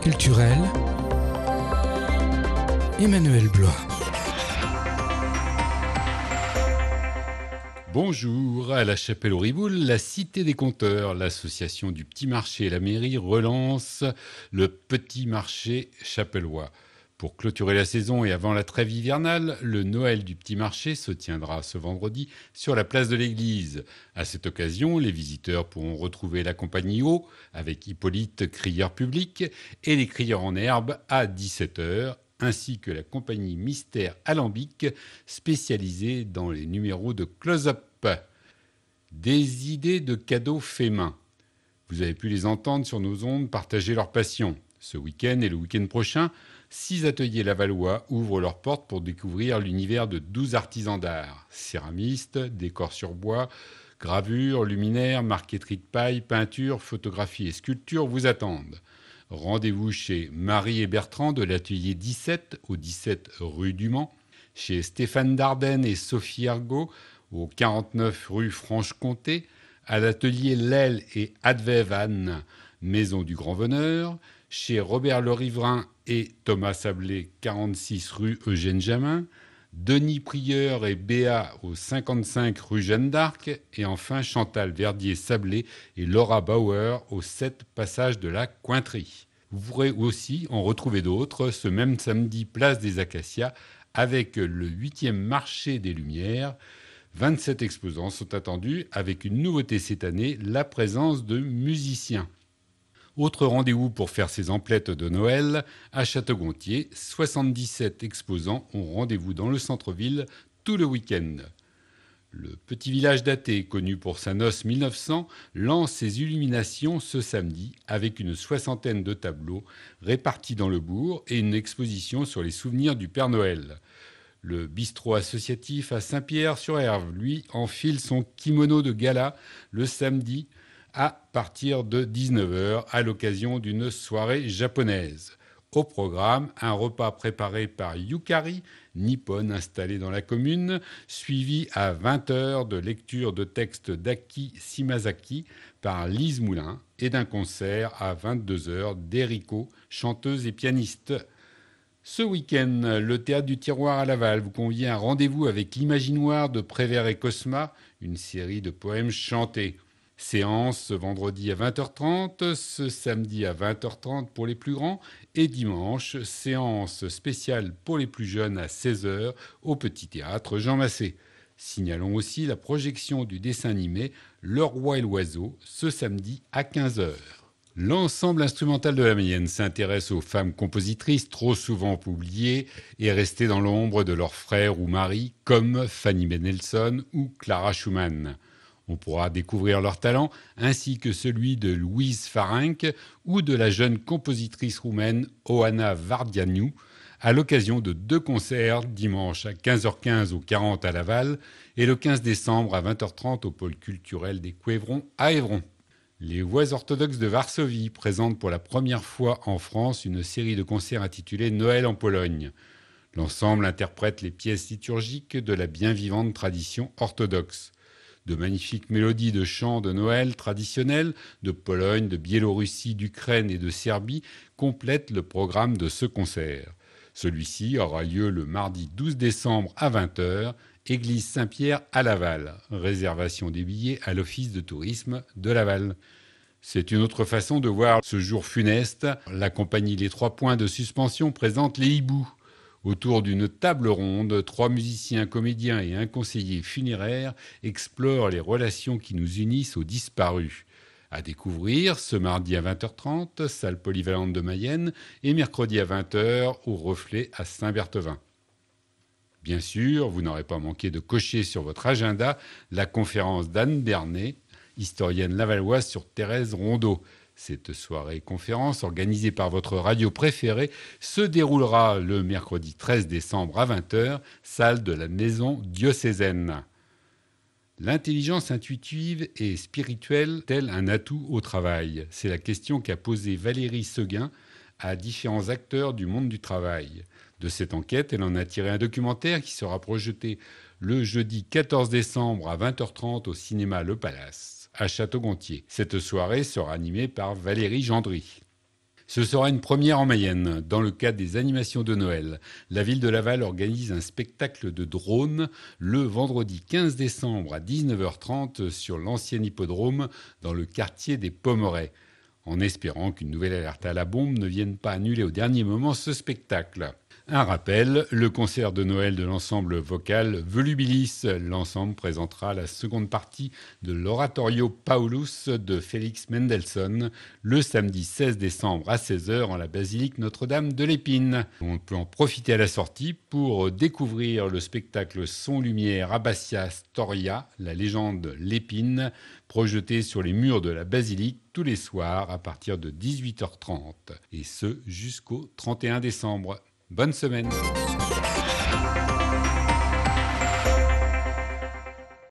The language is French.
culturelle, Emmanuel Blois. Bonjour, à la Chapelle aux Riboules, la Cité des Compteurs, l'association du Petit Marché et la mairie relance le Petit Marché chapellois. Pour clôturer la saison et avant la trêve hivernale, le Noël du Petit Marché se tiendra ce vendredi sur la place de l'église. À cette occasion, les visiteurs pourront retrouver la compagnie O avec Hippolyte, crieur public, et les crieurs en herbe à 17h, ainsi que la compagnie Mystère Alambic, spécialisée dans les numéros de close-up. Des idées de cadeaux faits main. Vous avez pu les entendre sur nos ondes partager leur passion. Ce week-end et le week-end prochain, six ateliers lavallois ouvrent leurs portes pour découvrir l'univers de douze artisans d'art. Céramistes, décors sur bois, gravures, luminaires, marqueterie de paille, peinture, photographie et sculpture vous attendent. Rendez-vous chez Marie et Bertrand de l'atelier 17 au 17 rue du Mans, chez Stéphane Dardenne et Sophie Argot au 49 rue Franche-Comté, à l'atelier Lel et Advevan, maison du Grand Veneur, chez Robert Le Riverain et Thomas Sablé, 46 rue Eugène Jamin, Denis Prieur et Béa au 55 rue Jeanne d'Arc, et enfin Chantal Verdier-Sablé et Laura Bauer au 7 passage de la Cointerie. Vous pourrez aussi en retrouver d'autres ce même samedi place des Acacias avec le 8e marché des Lumières. 27 exposants sont attendus avec une nouveauté cette année, la présence de musiciens. Autre rendez-vous pour faire ses emplettes de Noël, à Château-Gontier, 77 exposants ont rendez-vous dans le centre-ville tout le week-end. Le petit village daté, connu pour sa noce 1900, lance ses illuminations ce samedi avec une soixantaine de tableaux répartis dans le bourg et une exposition sur les souvenirs du Père Noël. Le bistrot associatif à Saint-Pierre-sur-Herve, lui, enfile son kimono de gala le samedi à partir de 19h à l'occasion d'une soirée japonaise. Au programme, un repas préparé par Yukari, nippon installé dans la commune, suivi à 20h de lecture de textes d'Aki Shimazaki par Lise Moulin et d'un concert à 22h d'Eriko, chanteuse et pianiste. Ce week-end, le théâtre du tiroir à Laval vous convie à un rendez-vous avec l'Imaginoire de Prévert et Cosma, une série de poèmes chantés. Séance ce vendredi à 20h30, ce samedi à 20h30 pour les plus grands et dimanche, séance spéciale pour les plus jeunes à 16h au Petit Théâtre Jean Massé. Signalons aussi la projection du dessin animé Le Roi et l'Oiseau ce samedi à 15h. L'ensemble instrumental de la Mayenne s'intéresse aux femmes compositrices trop souvent oubliées et restées dans l'ombre de leurs frères ou maris comme Fanny Mendelssohn ou Clara Schumann. On pourra découvrir leur talent, ainsi que celui de Louise Farinck ou de la jeune compositrice roumaine Oana Vardianu, à l'occasion de deux concerts dimanche à 15h15 au 40 à Laval et le 15 décembre à 20h30 au pôle culturel des Couévrons à Évron. Les Voix orthodoxes de Varsovie présentent pour la première fois en France une série de concerts intitulés Noël en Pologne. L'ensemble interprète les pièces liturgiques de la bien vivante tradition orthodoxe de magnifiques mélodies de chants de Noël traditionnels de Pologne, de Biélorussie, d'Ukraine et de Serbie complètent le programme de ce concert. Celui-ci aura lieu le mardi 12 décembre à 20h, église Saint-Pierre à Laval. Réservation des billets à l'office de tourisme de Laval. C'est une autre façon de voir ce jour funeste. La compagnie Les Trois Points de Suspension présente les hiboux. Autour d'une table ronde, trois musiciens, comédiens et un conseiller funéraire explorent les relations qui nous unissent aux disparus. À découvrir ce mardi à 20h30, salle polyvalente de Mayenne, et mercredi à 20h au Reflet à Saint-Berthevin. Bien sûr, vous n'aurez pas manqué de cocher sur votre agenda la conférence d'Anne Bernet, historienne lavalloise sur Thérèse Rondeau. Cette soirée conférence organisée par votre radio préférée se déroulera le mercredi 13 décembre à 20h, salle de la maison diocésaine. L'intelligence intuitive et spirituelle tel un atout au travail? C'est la question qu'a posée Valérie Seguin à différents acteurs du monde du travail. De cette enquête, elle en a tiré un documentaire qui sera projeté le jeudi 14 décembre à 20h30 au cinéma Le Palace à Château-Gontier. Cette soirée sera animée par Valérie Gendry. Ce sera une première en Mayenne. Dans le cadre des animations de Noël, la ville de Laval organise un spectacle de drones le vendredi 15 décembre à 19h30 sur l'ancien hippodrome dans le quartier des Pommerais, en espérant qu'une nouvelle alerte à la bombe ne vienne pas annuler au dernier moment ce spectacle. Un rappel, le concert de Noël de l'ensemble vocal Volubilis. L'ensemble présentera la seconde partie de l'oratorio Paulus de Félix Mendelssohn le samedi 16 décembre à 16h en la basilique Notre-Dame de l'Épine. On peut en profiter à la sortie pour découvrir le spectacle Son Lumière Abbassia Storia, la légende L'Épine, projeté sur les murs de la basilique tous les soirs à partir de 18h30 et ce jusqu'au 31 décembre. Bonne semaine